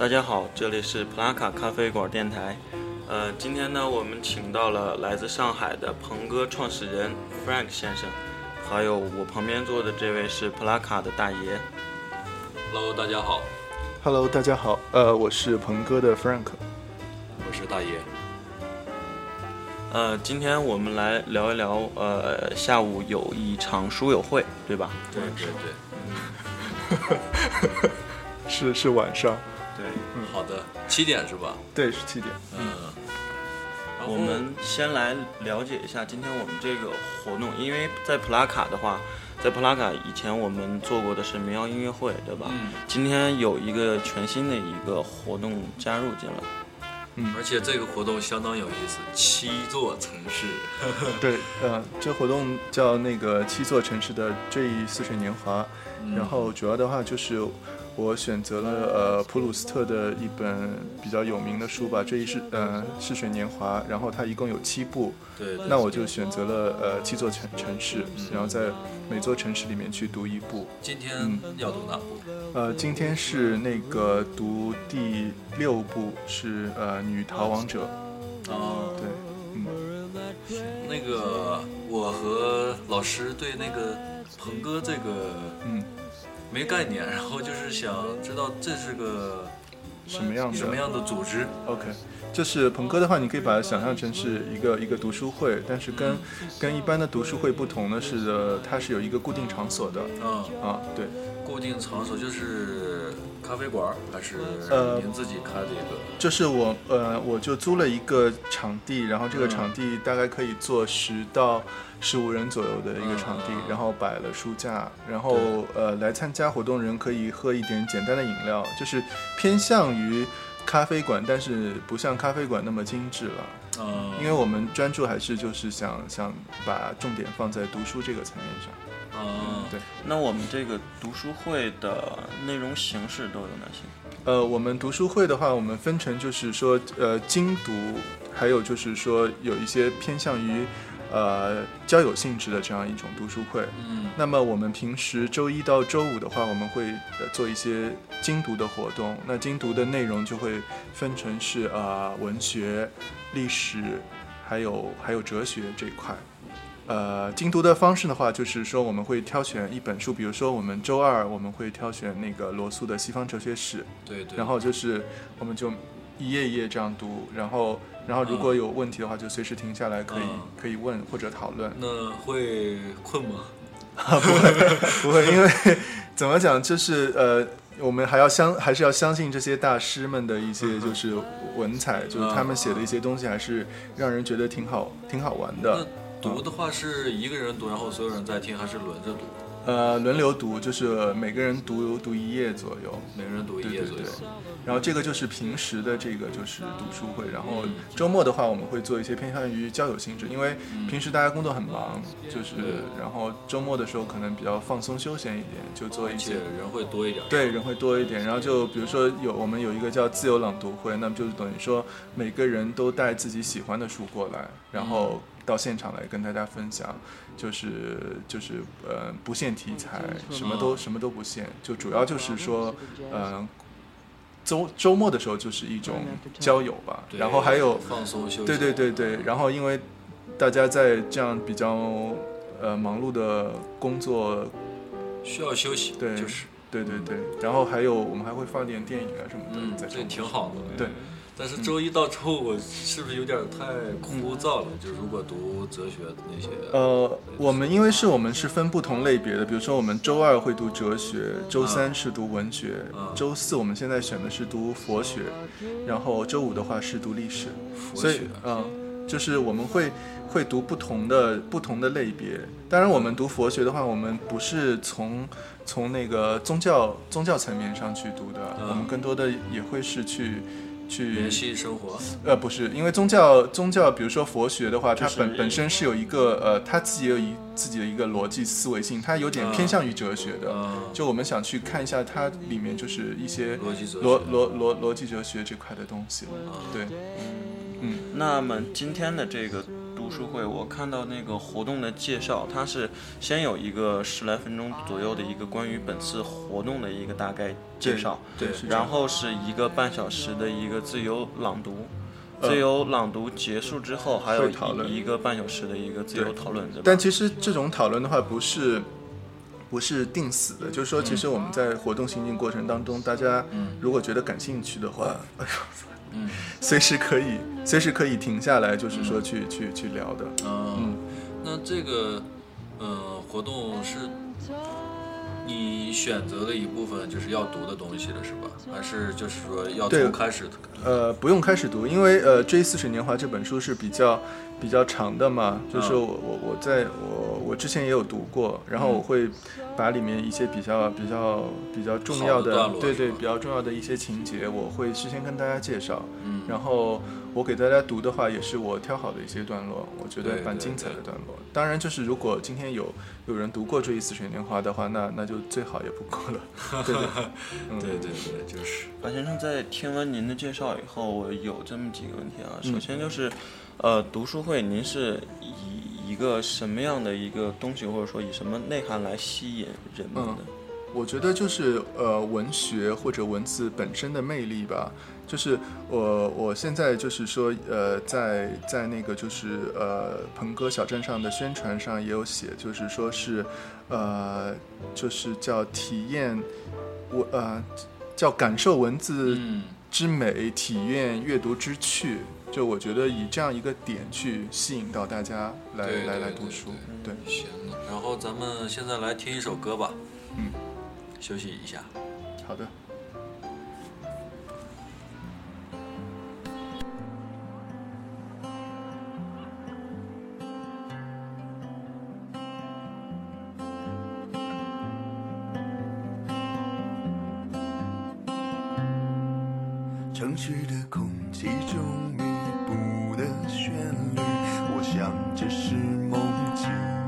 大家好，这里是普拉卡咖啡馆电台。呃，今天呢，我们请到了来自上海的鹏哥创始人 Frank 先生，还有我旁边坐的这位是普拉卡的大爷。Hello，大家好，Hello，大家好，呃，我是鹏哥的 Frank。我是大爷。呃，今天我们来聊一聊，呃，下午有一场书友会，对吧？对对对，是是晚上，七点是吧？对，是七点。嗯。然后我们先来了解一下今天我们这个活动，因为在普拉卡的话，在普拉卡以前我们做过的是民谣音乐会，对吧？嗯，今天有一个全新的一个活动加入进来，嗯而且这个活动相当有意思，七座城市。对，呃，这活动叫那个七座城市的追忆似水年华，嗯然后主要的话就是我选择了呃普鲁斯特的一本比较有名的书吧，《追忆似呃似水年华》，然后它一共有七部，对对。那我就选择了呃七座城城市，然后在每座城市里面去读一部。今天要读哪部？呃，今天是那个读第六部是呃女逃亡者，哦，对，嗯。那个我和老师对那个鹏哥这个嗯，没概念，然后就是想知道这是个什么样的？什么样的组织？？OK，就是朋克的话，你可以把它想象成是一个一个读书会，但是跟跟一般的读书会不同的是的，它是有一个固定场所的嗯，啊，对，固定场所就是咖啡馆还是呃您自己开的一个？就是我呃我就租了一个场地，然后这个嗯场地大概可以坐十到十五人左右的一个场地嗯，然后摆了书架，然后呃来参加活动人可以喝一点简单的饮料，就是偏向于咖啡馆，但是不像咖啡馆那么精致了。嗯，因为我们专注还是就是想想把重点放在读书这个层面上。嗯，对，那我们这个读书会的内容形式都有哪些？呃，我们读书会的话，我们分成就是说呃精读，还有就是说有一些偏向于呃交友性质的这样一种读书会。嗯那么我们平时周一到周五的话，我们会呃做一些精读的活动。那精读的内容就会分成是呃文学、历史，还有还有哲学这一块。呃，精读的方式的话，就是说我们会挑选一本书，比如说我们周二我们会挑选那个罗素的《西方哲学史》，对对，然后就是我们就一页一页这样读，然后然后如果有问题的话，就随时停下来可以、嗯可以问或者讨论。那会困吗？不会，因为怎么讲，就是呃，我们还要相还是要相信这些大师们的一些就是文采，就是他们写的一些东西，还是让人觉得挺好挺好玩的。那读的话是一个人读，然后所有人在听，还是轮着读？呃，轮流读，就是每个人读读一页左右。每个人读一页左右。对对对然后这个就是平时的这个就是读书会，然后嗯周末的话我们会做一些偏向于交友性质，因为嗯平时大家工作很忙，就是然后周末的时候可能比较放松休闲一点，就做一些人会多一点。对，人会多一点。然后就比如说有我们有一个叫自由朗读会，那么就是等于说每个人都带自己喜欢的书过来，然后到现场来跟大家分享，就是就是呃不限题材，什么都什么都不限，就主要就是说呃。周周末的时候就是一种交友吧，然后还有放松休息。对对对对，然后因为大家在这样比较呃忙碌的工作需要休息。对就是。对对对，然后还有我们还会放点电影啊什么的，嗯，这挺好的。对。但是周一到周五是不是有点太枯燥了？就如果读哲学的那些，呃，我们因为是我们是分不同类别的，比如说我们周二会读哲学，周三是读文学，嗯周四我们现在选的是读佛学，然后周五的话是读历史，所以嗯、就是我们会会读不同的不同的类别。当然，我们读佛学的话，我们不是从从那个宗教宗教层面上去读的，嗯我们更多的也会是去。去联系生活。呃，不是，因为宗教宗教，比如说佛学的话，它本本身是有一个呃，它自己有一自己的一个逻辑思维性，它有点偏向于哲学的。嗯，就我们想去看一下它里面就是一些逻辑哲。逻逻逻逻辑哲学这块的东西。对，嗯，那么今天的这个读读书会，我看到那个活动的介绍，它是先有一个十来分钟左右的一个关于本次活动的一个大概介绍，对，然后是一个半小时的一个自由朗读。呃自由朗读结束之后，还有一一个半小时的一个自由讨论，对？但其实这种讨论的话，不是不是定死的，就是说，其实我们在活动行进过程当中，大家如果觉得感兴趣的话，哎呦，嗯随时可以随时可以停下来，就是说去去去聊的。嗯，那这个呃活动是你选择的一部分就是要读的东西了，是吧？还是就是说要对。从开始呃，不用开始读，因为呃，《追忆似水年华》这本书是比较比较长的嘛，就是我我我在我我之前也有读过，然后我会把里面一些比较比较比较重要好的对对比较重要的一些情节，我会事先跟大家介绍，嗯。然后我给大家读的话，也是我挑好的一些段落，我觉得蛮精彩的对段落。当然，就是如果今天有有人读过《追忆似水年华》的话，那那就最好也不过了。对对，嗯。对对对，就是。樊先生在听完您的介绍以后，我有这么几个问题啊。嗯首先就是，呃，读书会您是以一个什么样的一个东西，或者说以什么内涵来吸引人们的？我觉得就是呃文学或者文字本身的魅力吧。就是我我现在就是说呃在在那个就是呃鹏哥小镇上的宣传上也有写，就是说是呃就是叫体验我呃叫感受文字嗯之美，体验阅读之趣。就我觉得以这样一个点去吸引到大家来来来读书，对。行，然后咱们现在来听一首歌吧，嗯，休息一下。好的。城市的空气中弥布的旋律，我想这是梦境。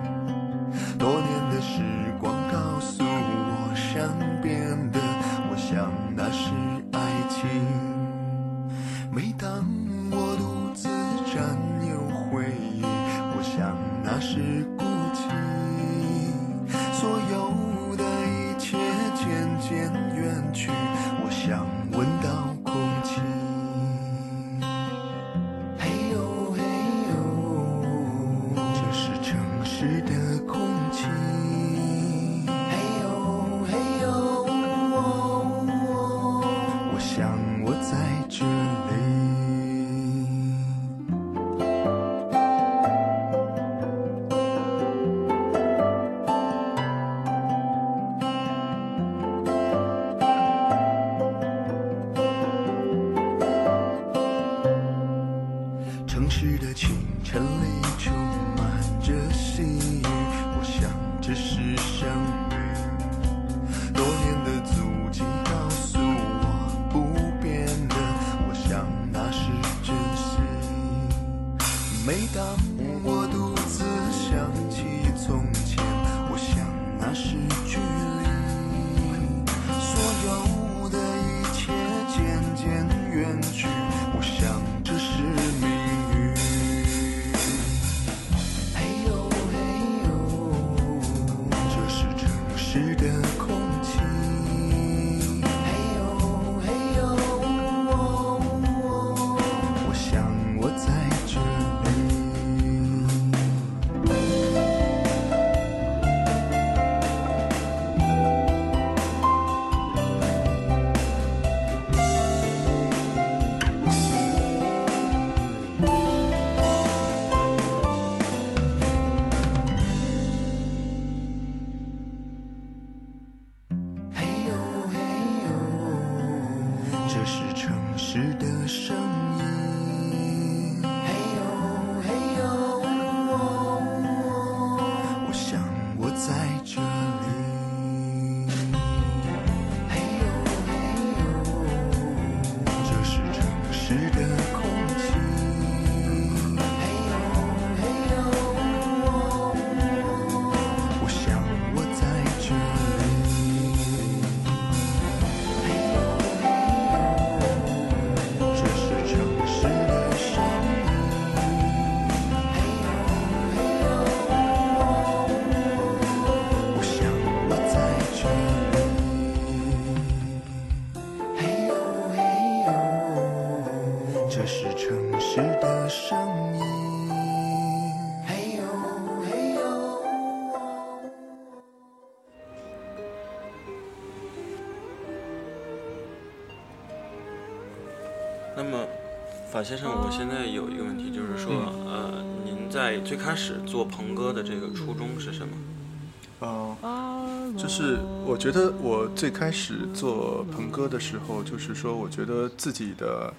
法先生，我现在有一个问题，就是说，呃，您在最开始做鹏哥的这个初衷是什么？嗯，就是我觉得我最开始做鹏哥的时候，就是说，我觉得自己的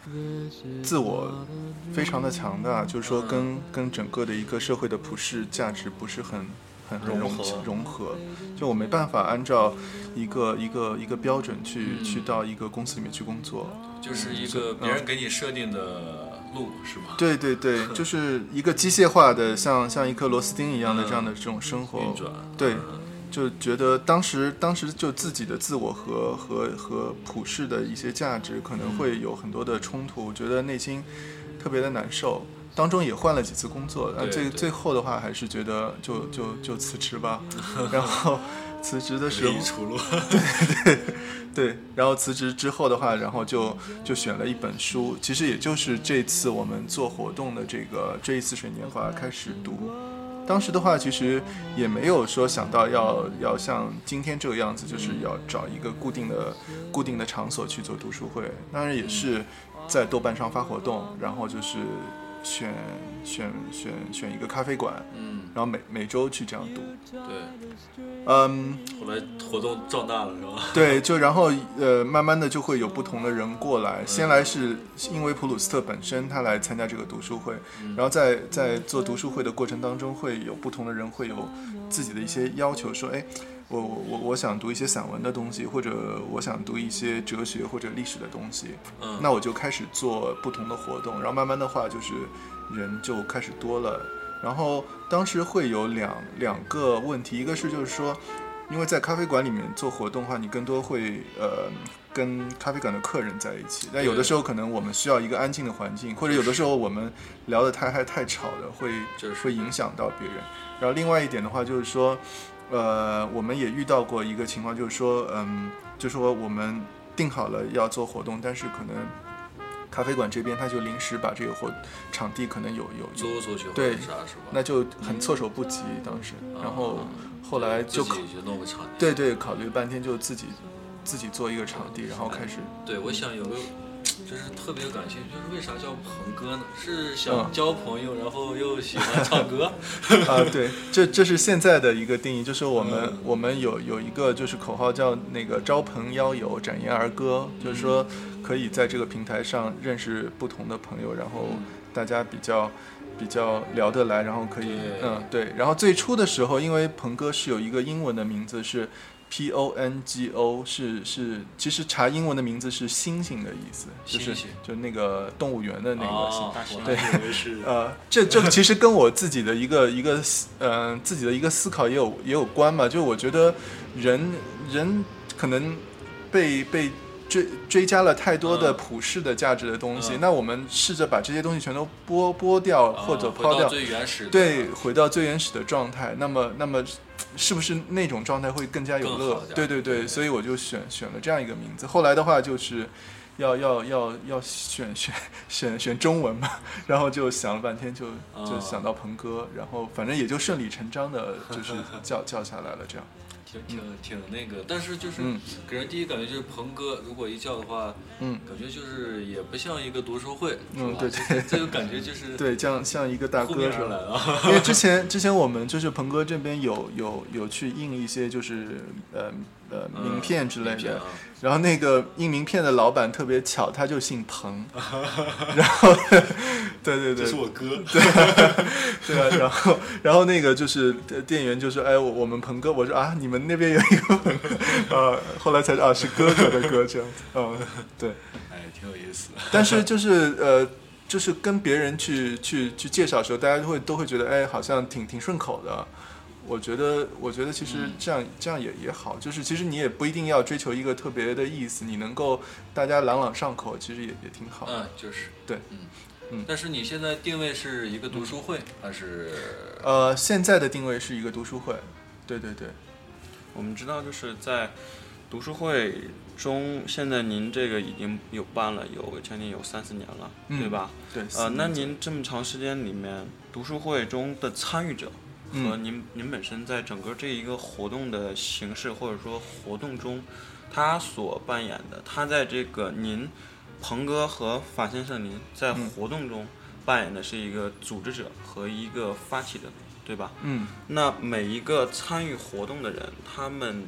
自我非常的强大，就是说跟跟整个的一个社会的普世价值不是很融融合融合，就我没办法按照一个一个一个标准去、嗯去到一个公司里面去工作。就是一个别人给你设定的路，是吧？对对对，就是一个机械化的，像像一颗螺丝钉一样的嗯这样的这种生活运转。对嗯就觉得当时当时就自己的自我和和和普世的一些价值可能会有很多的冲突，我觉得内心特别的难受。当中也换了几次工作，那对对最最后的话还是觉得就就就辞职吧。然后辞职的时候唯一，出路。对，然后辞职之后的话，然后就就选了一本书，其实也就是这次我们做活动的这个这一次水年华开始读。当时的话，其实也没有说想到要要像今天这个样子，就是要找一个固定的固定的场所去做读书会。当然也是在豆瓣上发活动，然后就是选选选选一个咖啡馆，然后每每周去这样读。对。嗯，后来活动壮大了，是吧？对，就然后呃，慢慢的就会有不同的人过来。先来是因为普鲁斯特本身他来参加这个读书会，然后在在做读书会的过程当中，会有不同的人会有自己的一些要求，说，哎，我我我我想读一些散文的东西，或者我想读一些哲学或者历史的东西，嗯，那我就开始做不同的活动，然后慢慢的话就是人就开始多了，然后当时会有两两个问题，一个是就是说，因为在咖啡馆里面做活动的话，你更多会呃跟咖啡馆的客人在一起，但有的时候可能我们需要一个安静的环境，或者有的时候我们聊得太嗨太吵的，会就是。会影响到别人。然后另外一点的话就是说，呃，我们也遇到过一个情况，就是说，嗯，就说我们定好了要做活动，但是可能咖啡馆这边他就临时把这个活场地可能有有有，租出去或对？那就很措手不及当时。然后后来就自己就弄个场地。对对，考虑半天就自己自己做一个场地，然后开始对，我想有个就是特别感兴趣，就是为啥叫鹏哥呢？是想嗯交朋友，然后又喜欢唱歌？啊，对，这这是现在的一个定义，就是我们、嗯我们有有一个就是口号叫那个招朋邀友，展颜而歌，就是说可以在这个平台上认识不同的朋友，然后大家比较比较聊得来，然后可以嗯对，然后最初的时候，因为鹏哥是有一个英文的名字是。P O N G O 是是，其实查英文的名字是星星的意思，就是就那个动物园的那个对还以为是 呃，这这个其实跟我自己的一个一个思呃自己的一个思考也有也有关吧。就我觉得人人可能被被追追加了太多的嗯普世的价值的东西，嗯那我们试着把这些东西全都剥剥掉或者抛掉，到最原始的对，回到最原始的状态。那么那么是不是那种状态会更加有乐？对对对，对所以我就选选了这样一个名字。后来的话就是。要要要要选选选选中文嘛，然后就想了半天就，就啊想到鹏哥，然后反正也就顺理成章的，就是叫叫下来了这样。挺挺挺那个，但是就是嗯。给人第一感觉就是鹏哥，如果一叫的话，嗯，感觉就是也不像一个读书会，嗯对对这个感觉就是对，像像一个大哥。因为之前之前我们就是鹏哥这边有有有去印一些就是呃呃名片之类的，然后那个印名片的老板特别巧，他就姓彭，然后对对对，是我哥，对啊，然后然后那个就是呃店员就说，哎，我我们鹏哥，我说啊，你们那边有一个鹏哥，啊，后来才知道啊是哥哥的歌这样子，嗯，对，哎，挺有意思的。但是就是呃。就是跟别人去去去介绍的时候，大家都会都会觉得，哎，好像挺挺顺口的。我觉得，我觉得其实这样、这样也也好，就是其实你也不一定要追求一个特别的意思，你能够大家朗朗上口，其实也也挺好。嗯，就是对，嗯嗯但是你现在定位是一个读书会，还是呃，现在的定位是一个读书会，对对对，我们知道就是在读书会中，现在您这个已经有办了有将近有三四年了，嗯对吧？对。呃，那您这么长时间里面，读书会中的参与者嗯和您、您本身在整个这一个活动的形式或者说活动中，他所扮演的，他在这个您鹏哥和法先生您在嗯活动中扮演的是一个组织者和一个发起者，对吧？嗯那每一个参与活动的人，他们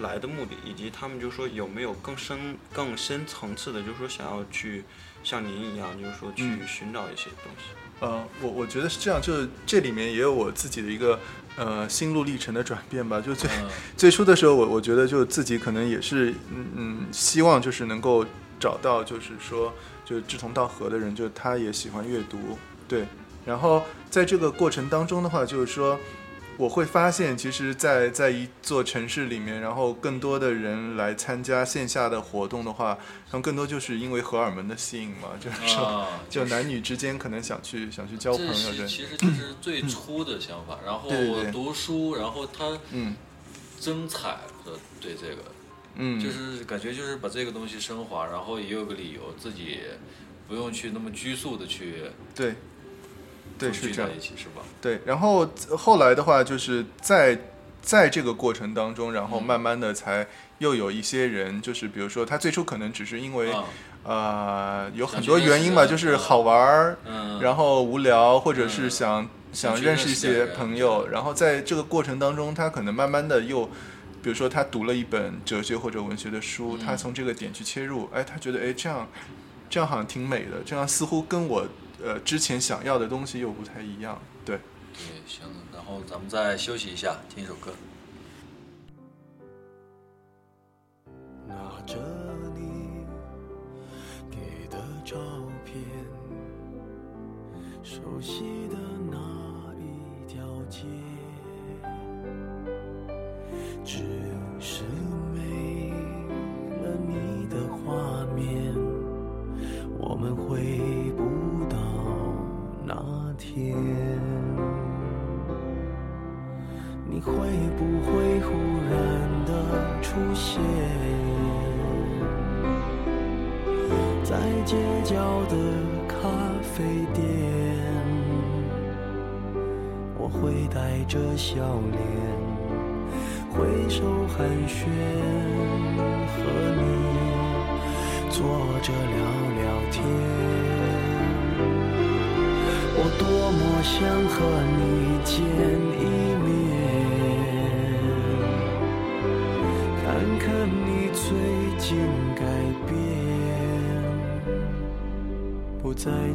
来的目的，以及他们就说有没有更深、更深层次的，就是说想要去像您一样，就是说去嗯寻找一些东西。呃，我我觉得是这样，就是这里面也有我自己的一个呃心路历程的转变吧。就最、嗯 最初的时候，我我觉得就自己可能也是嗯嗯，希望就是能够找到就是说就是志同道合的人，就他也喜欢阅读，对。然后在这个过程当中的话，就是说我会发现，其实在，在一座城市里面，然后更多的人来参加线下的活动的话，然后更多就是因为荷尔蒙的吸引嘛，就是说。啊，就男女之间可能想去想去交朋友，这其实就是最初的想法。然后对对对读书，然后他嗯增彩的对这个，嗯，就是感觉就是把这个东西升华，然后也有个理由自己不用去那么拘束的去对，对是这样一，起，是吧？对。然后后来的话，就是在在这个过程当中，然后嗯慢慢的才又有一些人，就是比如说他最初可能只是因为啊，呃有很多原因吧，就是嗯好玩儿，嗯，然后无聊，或者是嗯想想想认识一些朋友，然后在这个过程当中，他可能慢慢的又。比如说，他读了一本哲学或者文学的书，他嗯从这个点去切入，哎，他觉得哎这样，这样好像挺美的，这样似乎跟我呃之前想要的东西又不太一样，对。对，行，然后咱们再休息一下，听一首歌。拿着你给的照片，熟悉咖啡店？我会带着笑脸，挥手寒暄，和你坐着聊聊天。我多么想和你见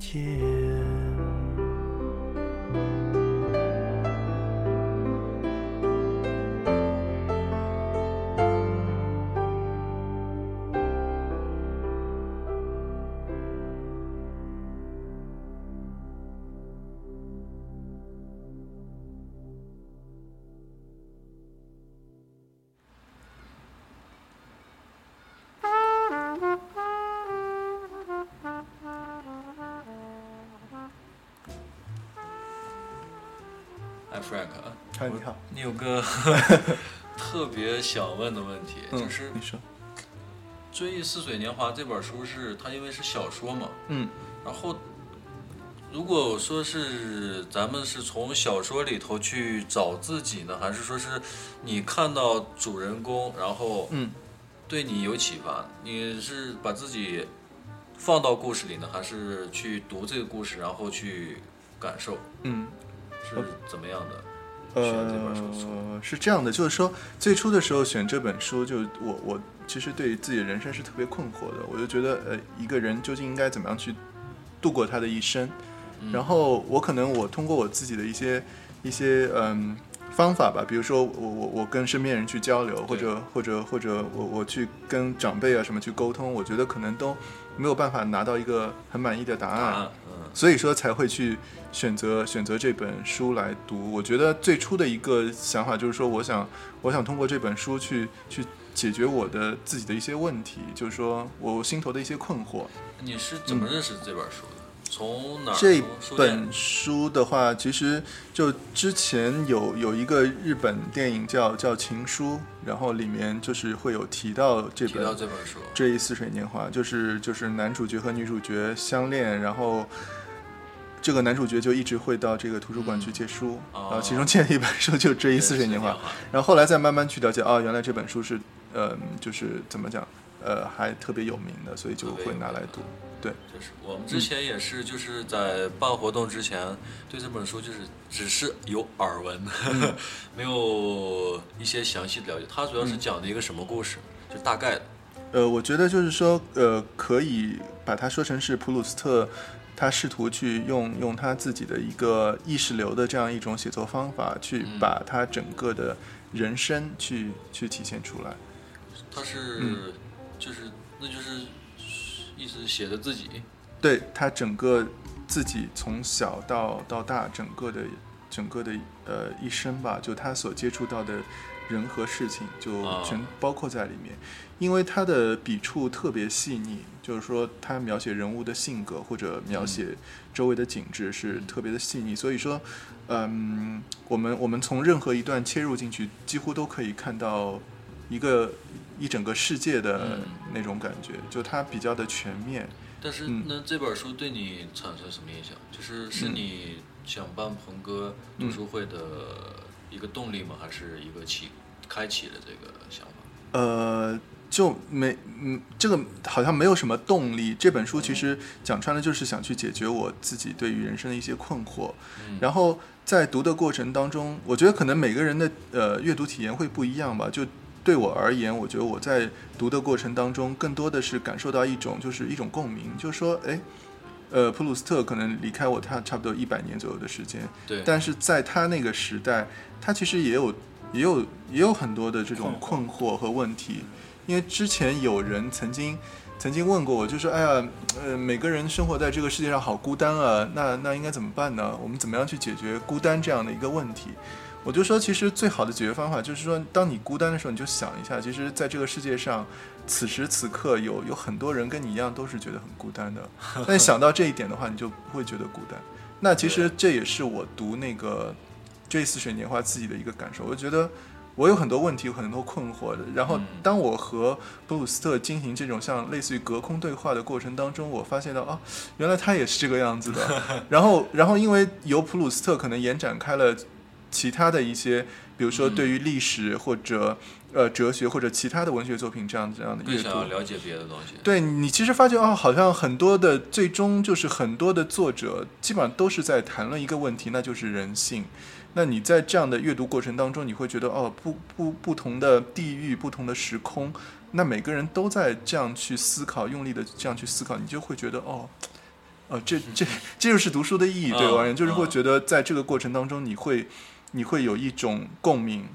见。你好，你有个 特别想问的问题，嗯就是你说，《追忆似水年华》这本书是它因为是小说嘛，嗯。然后如果说是咱们是从小说里头去找自己呢，还是说是你看到主人公，然后嗯，对你有启发，你是把自己放到故事里呢，还是去读这个故事，然后去感受，嗯。是怎么样的？选这本书呃，是这样的，就是说最初的时候选这本书，就我我其实对自己的人生是特别困惑的，我就觉得呃一个人究竟应该怎么样去度过他的一生，嗯。然后我可能我通过我自己的一些一些嗯方法吧，比如说我我我跟身边人去交流，或者或者或者我我去跟长辈啊什么去沟通，我觉得可能都没有办法拿到一个很满意的答案。所以说才会去选择选择这本书来读。我觉得最初的一个想法就是说，我想我想通过这本书去去解决我的自己的一些问题，就是说我心头的一些困惑。你是怎么认识这本书的？从哪儿？这本书的话，其实就之前有有一个日本电影叫叫《情书》，然后里面就是会有提到这提到本这本书，追忆似水年华，就是就是男主角和女主角相恋，然后这个男主角就一直会到这个图书馆去借书，哦然后其中借了一本书就《追忆似水年华》，然后后来再慢慢去了解，哦，原来这本书是，呃，就是怎么讲，呃，还特别有名的，所以就会拿来读。对，就是我们之前也是，就是在办活动之前，对这本书就是只是有耳闻，嗯 没有一些详细的了解。它主要嗯是讲的一个什么故事？就大概的。呃，我觉得就是说，呃，可以把它说成是普鲁斯特，他试图去用用他自己的一个意识流的这样一种写作方法，去嗯把他整个的人生去去体现出来。他是、嗯就是那就是意思写的自己，对他整个自己从小到到大，整个的整个的呃一生吧，就他所接触到的人和事情，就啊全包括在里面。因为他的笔触特别细腻，就是说他描写人物的性格或者描写周围的景致是特别的细腻，所以说，嗯，我们我们从任何一段切入进去，几乎都可以看到一个一整个世界的嗯那种感觉，就它比较的全面。但是嗯那这本书对你产生什么影响？就是是嗯你想办鹏哥读书会的一个动力吗？还是一个启开启的这个想法？呃，就没嗯，这个好像没有什么动力。这本书其实讲穿了，就是想去解决我自己对于人生的一些困惑。嗯然后在读的过程当中，我觉得可能每个人的呃阅读体验会不一样吧。就对我而言，我觉得我在读的过程当中，更多的是感受到一种就是一种共鸣，就是说，哎。呃，普鲁斯特可能离开我他差不多一百年左右的时间，对，但是在他那个时代，他其实也有也有也有很多的这种困惑和问题，因为之前有人曾经曾经问过我，就说：“哎呀，呃，每个人生活在这个世界上好孤单啊，那那应该怎么办呢？我们怎么样去解决孤单这样的一个问题？”我就说，其实最好的解决方法就是说，当你孤单的时候，你就想一下，其实在这个世界上，此时此刻有有很多人跟你一样都是觉得很孤单的。但想到这一点的话，你就不会觉得孤单。那其实这也是我读那个《追忆似水年华》自己的一个感受。我觉得我有很多问题，有很多困惑的。然后嗯当我和布鲁斯特进行这种像类似于隔空对话的过程当中，我发现到哦，原来他也是这个样子的。然后，然后因为由普鲁斯特可能延展开了其他的一些，比如说嗯对于历史或者呃哲学或者其他的文学作品这样这样的阅读了解别的东西。对你其实发觉哦，好像很多的最终就是很多的作者基本上都是在谈论一个问题，那就是人性。那你在这样的阅读过程当中，你会觉得哦，不不不同的地域、不同的时空，那每个人都在这样去思考，用力的这样去思考，你就会觉得哦，哦，这这这就是读书的意义，对我而言，嗯就是会嗯觉得在这个过程当中，你会你会有一种共鸣，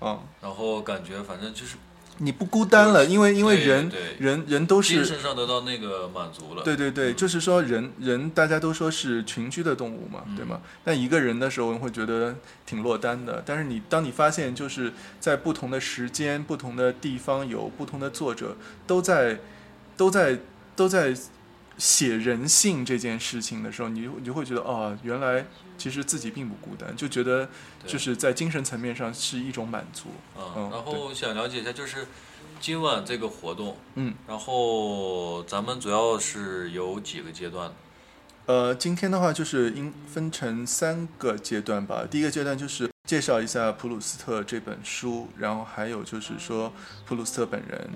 啊、然后感觉反正就是你不孤单了，因为因为人人人都是精神上得到那个满足了。对对对，嗯就是说人人大家都说是群居的动物嘛，对吗？但一个人的时候，你会觉得挺落单的。但是你当你发现，就是在不同的时间、不同的地方，有不同的作者都在都在都在写人性这件事情的时候，你就你就会觉得哦，原来其实自己并不孤单，就觉得就是在精神层面上是一种满足。嗯，嗯然后想了解一下，就是今晚这个活动，嗯，然后咱们主要是有几个阶段？呃，今天的话就是应分成三个阶段吧。第一个阶段就是介绍一下普鲁斯特这本书，然后还有就是说普鲁斯特本人，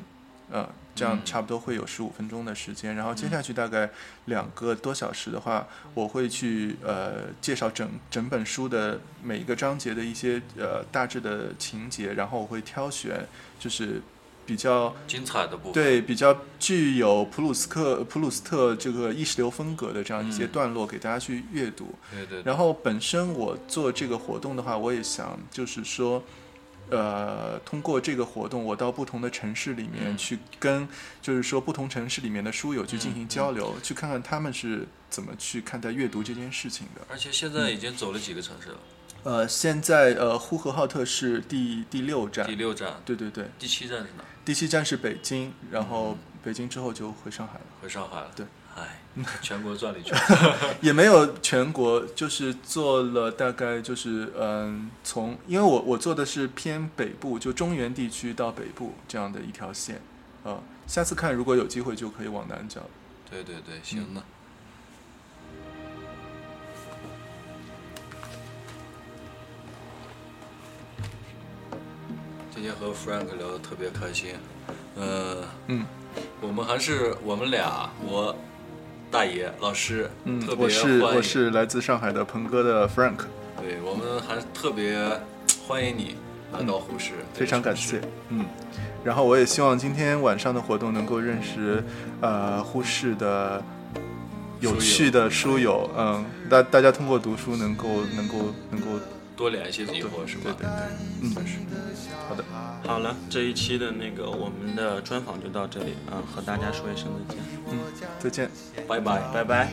呃，这样嗯差不多会有十五分钟的时间。然后接下去大概两个多小时的话，我会去呃介绍整整本书的每一个章节的一些呃大致的情节，然后我会挑选就是比较精彩的部分。对，比较具有普鲁斯克普鲁斯特这个意识流风格的这样一些嗯段落给大家去阅读。对对对然后本身我做这个活动的话，我也想就是说，呃，通过这个活动，我到不同的城市里面嗯去跟，就是说不同城市里面的书友去进嗯行交流，去看看他们是怎么去看待阅读这件事情的。而且现在已经走了几个城市了？呃，现在呃，呼和浩特是第第六站第，六站，对对对，第七站是哪？第七站是北京，然后北京之后就回上海了。回上海了。对，哎，全国转了一圈。也没有全国，就是做了大概就是嗯，从因为我我做的是偏北部，就中原地区到北部这样的一条线，呃，下次看如果有机会就可以往南讲。对对对，行呢。今天和 Frank 聊得特别开心，呃，嗯我们还是我们俩，我大爷老师，嗯特，别我是我是来自上海的鹏哥的 Frank，对我们还特别欢迎你来到呼市，嗯非常感谢，嗯，然后我也希望今天晚上的活动能够认识呃呼市的有趣的书友，嗯，大大家通过读书能够能够能够多联系以后是吧？对对对，嗯，好的。好了，这一期的那个我们的专访就到这里啊、和大家说一声再见，嗯，再见。拜拜。拜拜。